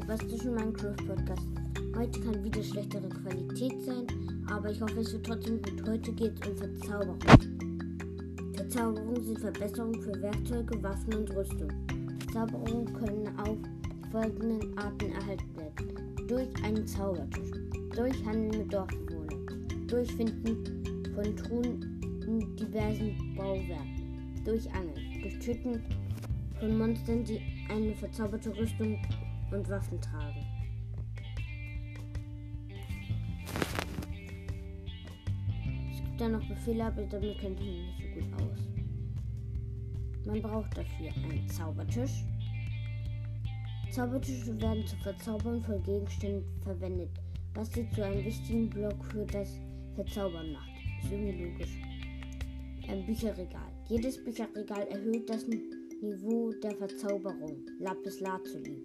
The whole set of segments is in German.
bombastischen Minecraft-Podcast. Heute kann wieder schlechtere Qualität sein, aber ich hoffe, es wird trotzdem gut. Heute geht es um Verzauberung. Verzauberungen sind Verbesserungen für Werkzeuge, Waffen und Rüstung. Verzauberungen können auf folgenden Arten erhalten werden. Durch einen Zaubertisch, durch Handel mit Dorfbewohnern, durch Finden von Truhen in diversen Bauwerken, durch Angeln, durch Töten von Monstern, die eine verzauberte Rüstung und Waffen tragen. Es gibt da noch Befehle, aber damit kennt ich mich nicht so gut aus. Man braucht dafür einen Zaubertisch. Zaubertische werden zur Verzauberung von Gegenständen verwendet, was sie zu einem wichtigen Block für das Verzaubern macht. Ist irgendwie logisch. Ein Bücherregal. Jedes Bücherregal erhöht das Niveau der Verzauberung, Lapis Lazuli,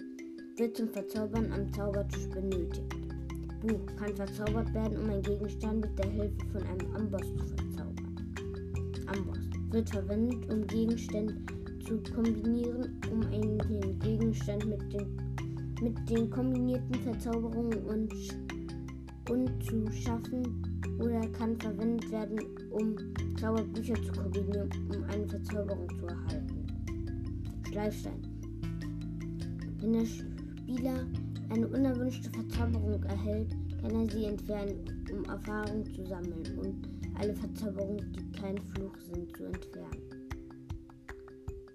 wird zum Verzaubern am Zaubertisch benötigt. Buch kann verzaubert werden, um einen Gegenstand mit der Hilfe von einem Amboss zu verzaubern. Amboss wird verwendet, um Gegenstände zu kombinieren, um einen Gegenstand mit den, mit den kombinierten Verzauberungen und, und zu schaffen oder kann verwendet werden, um Zauberbücher zu kombinieren, um eine Verzauberung zu erhalten. Schleifstein. Wenn der Spieler eine unerwünschte Verzauberung erhält, kann er sie entfernen, um Erfahrung zu sammeln und alle Verzauberungen, die kein Fluch sind, zu entfernen.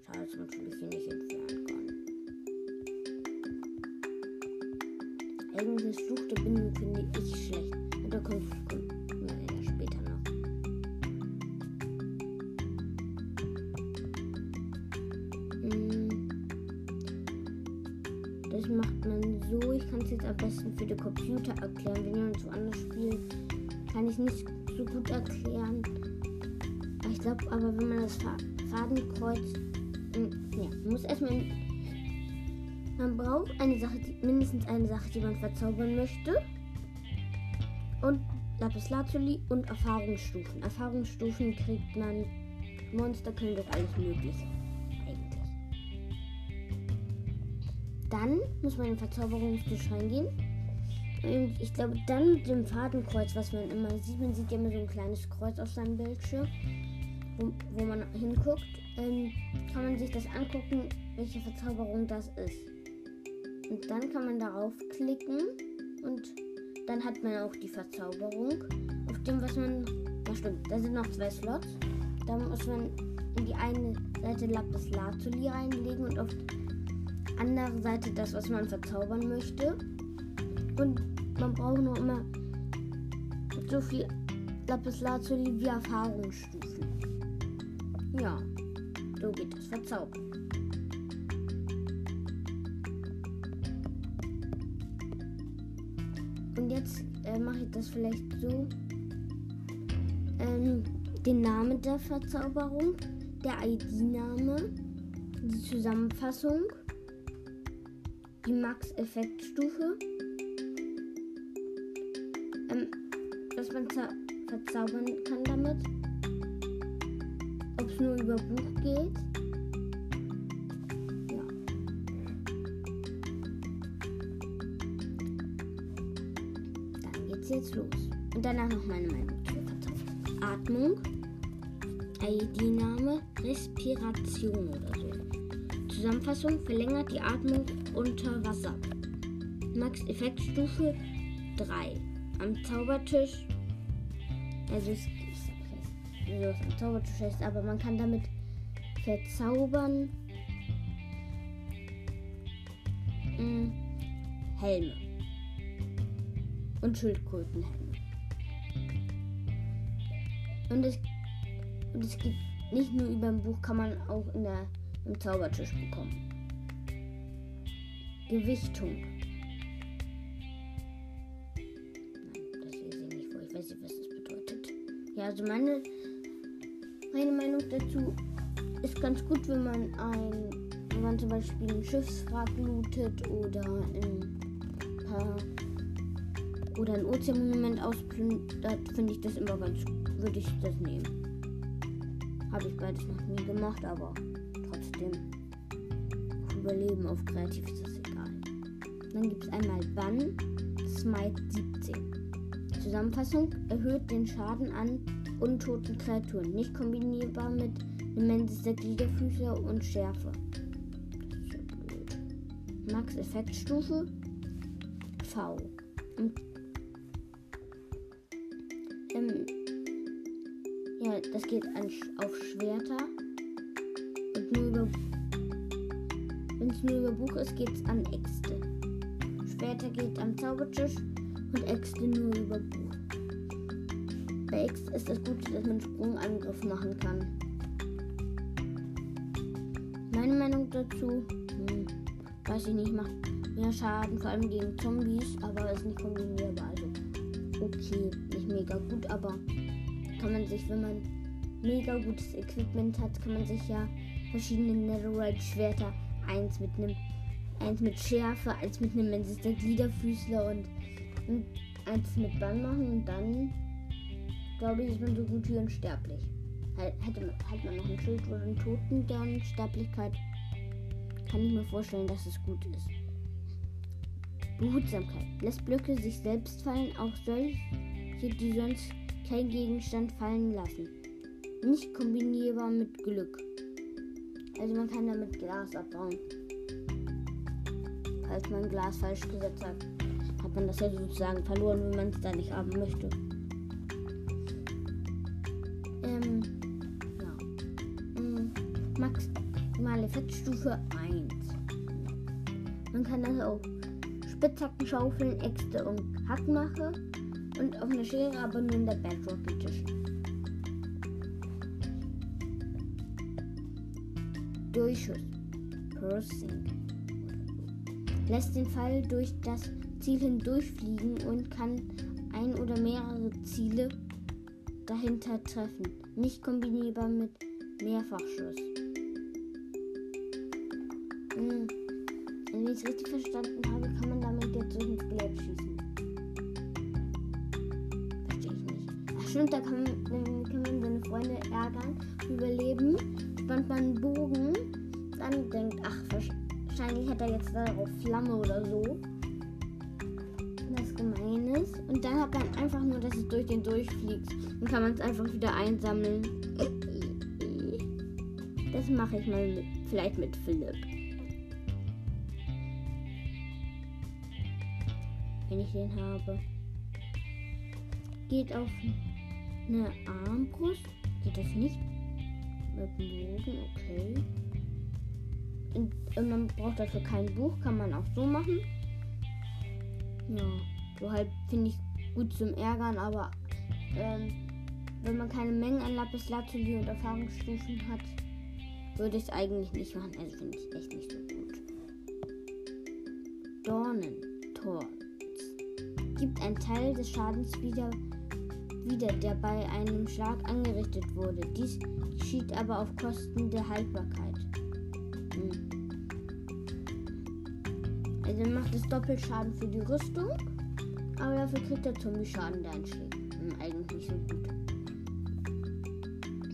Schade, dass man natürlich hier nicht entfernen kann. Eigentlich Fluch der Bindung finde ich schlecht. Und da jetzt am besten für den Computer erklären. Wenn jemand woanders spielt, kann ich nicht so gut erklären. Ich glaube aber, wenn man das Fadenkreuz. Ja, man muss erstmal. Man braucht eine Sache, die, mindestens eine Sache, die man verzaubern möchte. Und Lapis Lazuli und Erfahrungsstufen. Erfahrungsstufen kriegt man. Monster können das alles Mögliche. Dann muss man in den Verzauberungstisch reingehen. Und ich glaube, dann mit dem Fadenkreuz, was man immer sieht, man sieht ja immer so ein kleines Kreuz auf seinem Bildschirm, wo, wo man hinguckt, ähm, kann man sich das angucken, welche Verzauberung das ist. Und dann kann man darauf klicken und dann hat man auch die Verzauberung. Auf dem, was man. Na stimmt, da sind noch zwei Slots. Da muss man in die eine Seite Lapis Lazuli reinlegen und auf andere Seite das, was man verzaubern möchte. Und man braucht nur immer so viel Lapis Lazuli wie Erfahrungsstufen. Ja, so geht das Verzaubern. Und jetzt äh, mache ich das vielleicht so. Ähm, den Namen der Verzauberung, der ID-Name, die Zusammenfassung die Max-Effektstufe. Ähm, was man verzaubern kann damit. Ob es nur über Buch geht. Ja. Dann geht's jetzt los. Und danach noch meine Meinung. Atmung. ID-Name, Respiration oder so. Zusammenfassung verlängert die Atmung unter Wasser. Max Effektstufe 3. Am Zaubertisch. Also es es am Zaubertisch ist, aber man kann damit verzaubern. Hm, Helme. Und Schildkrötenhelme. Und es, und es gibt nicht nur über ein Buch, kann man auch in der, im Zaubertisch bekommen. Gewichtung. Nein, das lese ich nicht vor. Ich weiß nicht, was das bedeutet. Ja, also meine, meine Meinung dazu ist ganz gut, wenn man ein, wenn man zum Beispiel ein Schiffswrack lootet oder ein paar oder ein Ozeanmonument ausplündert, finde ich das immer ganz, würde ich das nehmen. Habe ich beides noch nie gemacht, aber auf Überleben, auf kreativ ist das Dann gibt es einmal Bann, Smite 17. Zusammenfassung erhöht den Schaden an untoten Kreaturen, nicht kombinierbar mit Nemesis der Gliederfüßer und Schärfe. Max Effektstufe V. Und, ähm, ja, das geht an, auf Schwerter. Wenn es nur über Buch ist, geht es an Äxte. Schwerter geht am Zaubertisch und Äxte nur über Buch. Bei Äxte ist das Gute, dass man Sprungangriff machen kann. Meine Meinung dazu, hm, weiß ich nicht, macht mehr Schaden, vor allem gegen Zombies, aber ist nicht kombinierbar. Also okay, nicht mega gut, aber kann man sich, wenn man mega gutes Equipment hat, kann man sich ja verschiedene Netherite-Schwerter, eins mit einem, eins mit Schärfe, eins mit einem der Gliederfüßler und, und eins mit Bann machen und dann glaube ich, ist man so gut wie unsterblich. Hätte man, hat man noch ein Schild oder einen Toten der Unsterblichkeit, kann ich mir vorstellen, dass es gut ist. Behutsamkeit. Lässt Blöcke sich selbst fallen, auch solche, die sonst kein Gegenstand fallen lassen. Nicht kombinierbar mit Glück. Also man kann damit Glas abbauen. Falls man Glas falsch gesetzt hat, hat man das ja sozusagen verloren, wenn man es da nicht haben möchte. Ähm, ja. Mhm. Maximale Fettstufe 1. Man kann das auch Spitzhacken, Schaufeln, Äxte und Hackmache und auf einer Schere, aber nur in der Bedrock Edition. Durchschuss. Piercing. Lässt den Pfeil durch das Ziel hindurchfliegen und kann ein oder mehrere Ziele dahinter treffen. Nicht kombinierbar mit Mehrfachschuss. Hm. Wenn ich es richtig verstanden habe, kann man damit jetzt so ins Skelett schießen. Verstehe ich nicht. Ach stimmt, da kann man, kann man seine Freunde ärgern, überleben, spannt man einen Bogen, dann denkt, ach, wahrscheinlich hat er jetzt darauf Flamme oder so. Das gemein ist. Und dann hat man einfach nur, dass es durch den durchfliegt. Dann kann man es einfach wieder einsammeln. Das mache ich mal mit, vielleicht mit Philipp. wenn ich den habe. Geht auf eine Armbrust. Geht das nicht? Mit dem Bogen, okay. Und man braucht dafür kein Buch, kann man auch so machen. Ja, so halt finde ich gut zum Ärgern, aber ähm, wenn man keine Mengen an Lapis Lazuli und Erfahrungsstufen hat, würde ich es eigentlich nicht machen. Also finde ich echt nicht so gut. Dornentor gibt ein Teil des Schadens wieder, wieder, der bei einem Schlag angerichtet wurde. Dies geschieht aber auf Kosten der Haltbarkeit. Hm. Also macht es Doppelschaden für die Rüstung, aber dafür kriegt der Zombie-Schaden, der einschlägt. Hm, eigentlich so gut.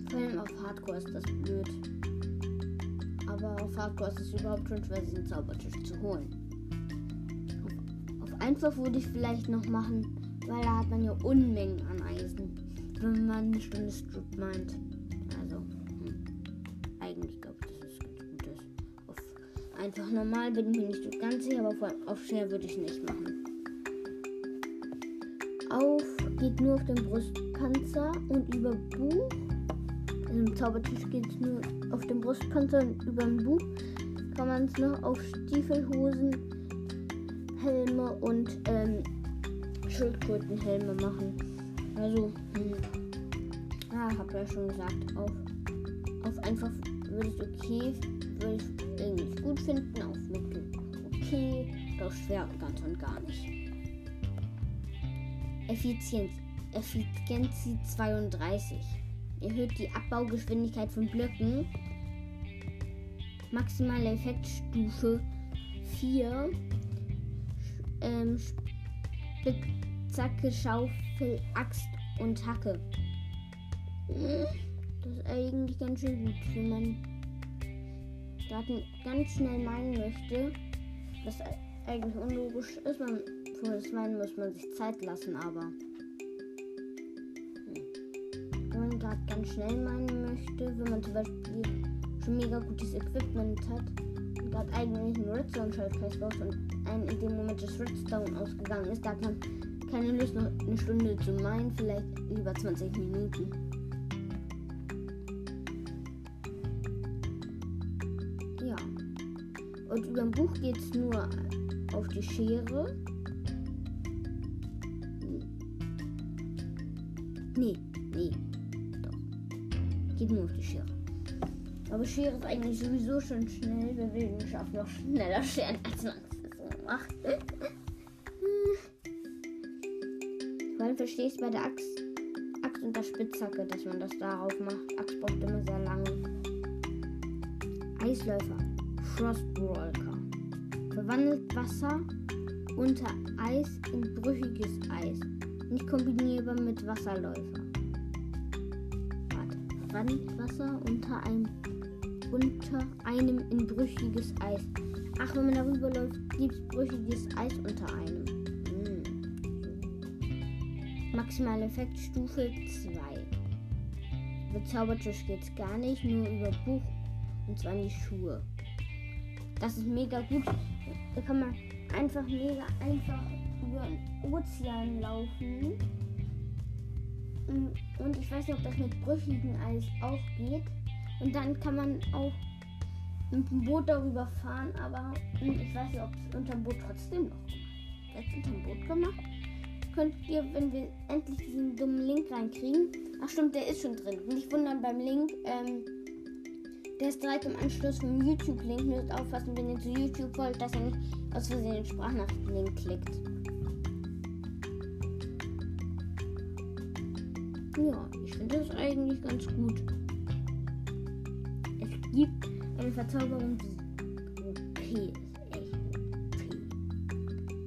Vor allem auf Hardcore ist das blöd. Aber auf Hardcore ist es überhaupt schon schwer, diesen Zaubertisch zu holen. Einfach würde ich vielleicht noch machen, weil da hat man ja Unmengen an Eisen, wenn man eine Stunde Strip meint. Also, hm. eigentlich glaube ich, dass es ganz gut ist. Auf einfach normal bin ich mir nicht so ganz sicher, aber auf Share würde ich nicht machen. Auf geht nur auf den Brustpanzer und über Buch. Also im Zaubertisch geht es nur auf den Brustpanzer und über ein Buch kann man es noch auf Stiefelhosen Helme und ähm, Schildkrötenhelme machen. Also, hm, ja, hab ja schon gesagt, auf, auf einfach würde ich okay, würde ich irgendwie gut finden, auf mittel okay, auf schwer ganz und gar nicht. Effizienz, Effizienz 32. Erhöht die Abbaugeschwindigkeit von Blöcken. Maximale Effektstufe 4 ähm, Spitzhacke, Schaufel, Axt und Hacke. Das ist eigentlich ganz schön gut, wenn man Daten ganz schnell meinen möchte. Das eigentlich unlogisch. Ist man für das Weinen muss man sich Zeit lassen, aber wenn man gerade ganz schnell meinen möchte, wenn man zum Beispiel schon mega gutes Equipment hat und gerade eigentlich einen Redstone Schaltkreis baut und ein in dem Moment das Redstone ausgegangen ist, da man keine Lust, noch eine Stunde zu meinen, vielleicht lieber 20 Minuten. Ja. Und über ein Buch geht es nur auf die Schere. Nee, nee. Doch. Geht nur auf die Schere. Aber Schere ist eigentlich sowieso schon schnell. Wir werden schaffen noch schneller scheren, als man es so macht. Vor allem verstehe ich es bei der Axt, Axt und der Spitzhacke, dass man das darauf macht. Axt braucht immer sehr lange. Eisläufer. Frostwalker. Verwandelt Wasser unter Eis in brüchiges Eis. Nicht kombinierbar mit Wasserläufer. Wasser unter einem, unter einem in brüchiges Eis. Ach, wenn man darüber läuft, gibt es brüchiges Eis unter einem. Hm. Maximale Effektstufe 2. Über Zaubertisch geht's gar nicht, nur über Buch und zwar die Schuhe. Das ist mega gut. Da kann man einfach mega einfach über den Ozean laufen. Und ich weiß nicht, ob das mit brüchigem Eis auch geht. Und dann kann man auch mit dem Boot darüber fahren, aber ich weiß nicht, ob es unter dem Boot trotzdem noch gemacht. Jetzt unter dem Boot gemacht. Könnt ihr, wenn wir endlich diesen dummen Link reinkriegen. Ach stimmt, der ist schon drin. Nicht wundern beim Link. Ähm, der ist direkt im Anschluss vom YouTube-Link. Müsst aufpassen, wenn ihr zu YouTube wollt, dass ihr nicht aus Versehen den Sprachnachrichten-Link klickt. Ja, ich finde das eigentlich ganz gut. Es gibt eine Verzauberung, die OP ist.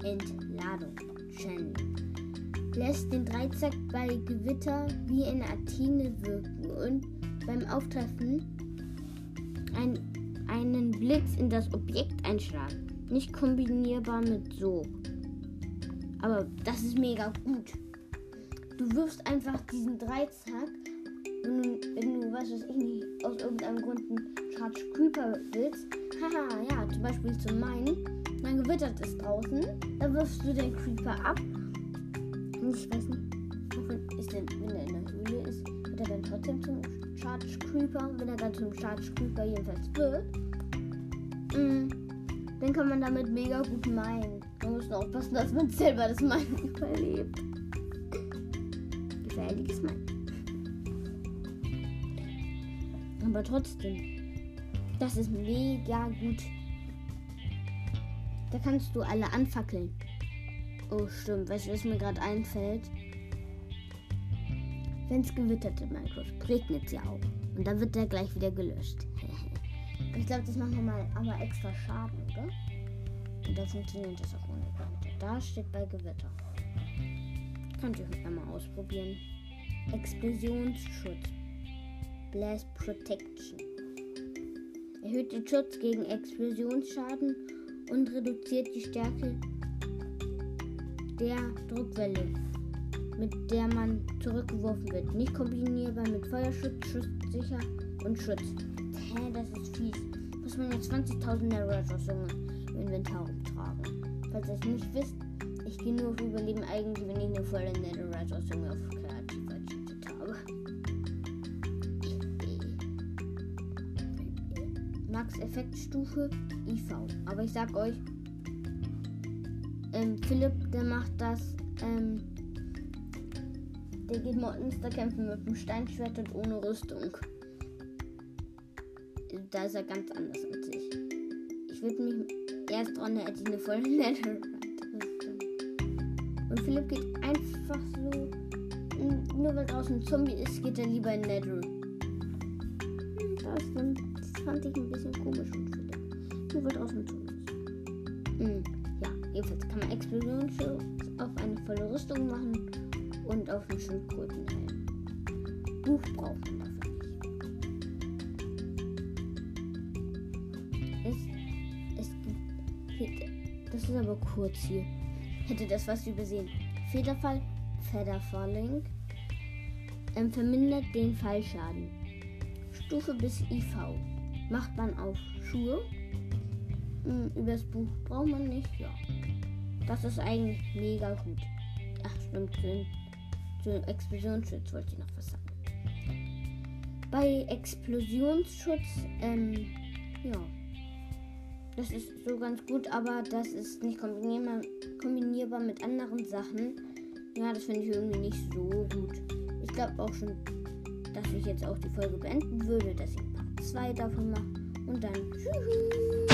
Entladung. Channel. Lässt den Dreizack bei Gewitter wie eine Athene wirken und beim Auftreffen ein, einen Blitz in das Objekt einschlagen. Nicht kombinierbar mit so. Aber das ist mega gut. Du wirfst einfach diesen Dreizack, wenn du, wenn du was weiß ich nicht, aus irgendeinem Grund einen Charge Creeper willst. Haha, ja, zum Beispiel zum meinen. Dann gewittert es draußen. Dann wirfst du den Creeper ab. Und ich weiß nicht, wovon ist denn, wenn er in der Höhle ist, wird er dann trotzdem zum Charge Creeper, wenn er dann zum Charge Creeper jedenfalls wird, mh, dann kann man damit mega gut meinen. Man muss nur aufpassen, dass man selber das Meinen überlebt. Gefährliches Meinen. Aber trotzdem, das ist mega gut. Da kannst du alle anfackeln. Oh, stimmt. Weißt du, was mir gerade einfällt? Wenn es gewittert in Minecraft, regnet es ja auch. Und dann wird der gleich wieder gelöscht. ich glaube, das macht nochmal aber extra Schaden, oder? Und da funktioniert das auch ohne Gewitter. Da steht bei Gewitter. Könnt ihr einmal ausprobieren. Explosionsschutz. Blast Protection. Erhöht den Schutz gegen Explosionsschaden und reduziert die Stärke der Druckwelle mit der man zurückgeworfen wird. Nicht kombinierbar mit Feuerschutz, Schusssicher und Schutz. Hä, das ist fies. Muss man jetzt 20.000 Netherite-Rüstungen im Inventar umtragen. Falls ihr es nicht wisst, ich gehe nur auf Überleben eigentlich, wenn ich eine volle Netherite-Rüstung auf Effektstufe IV. Aber ich sag euch, ähm, Philipp, der macht das ähm, der geht Monster kämpfen mit dem Steinschwert und ohne Rüstung. Da ist er ganz anders als ich. Ich würde mich erst dran, hätte ich eine volle Netherite-Rüstung. Und Philipp geht einfach so. Nur weil draußen ein Zombie ist, geht er lieber in Nether. Das, das fand ich ein bisschen komisch von Philipp. Nur ein Zombie ist. Hm, ja, jedenfalls kann man Explosionsschutz auf eine volle Rüstung machen und auf den Schildkrötenhelm. Buch braucht man dafür nicht. Es, es gibt Das ist aber kurz hier. Hätte das was übersehen. Federfall, Featherfalling. Ähm, vermindert den Fallschaden. Stufe bis IV. Macht man auf Schuhe. Hm, übers Buch braucht man nicht, ja. Das ist eigentlich mega gut. Ach, stimmt. Zu, zu Explosionsschutz wollte ich noch was sagen. Bei Explosionsschutz, ähm, ja. Das ist so ganz gut, aber das ist nicht kombinierbar, kombinierbar mit anderen Sachen. Ja, das finde ich irgendwie nicht so gut. Ich glaube auch schon, dass ich jetzt auch die Folge beenden würde, dass 2 davon mache. Und dann tschüss.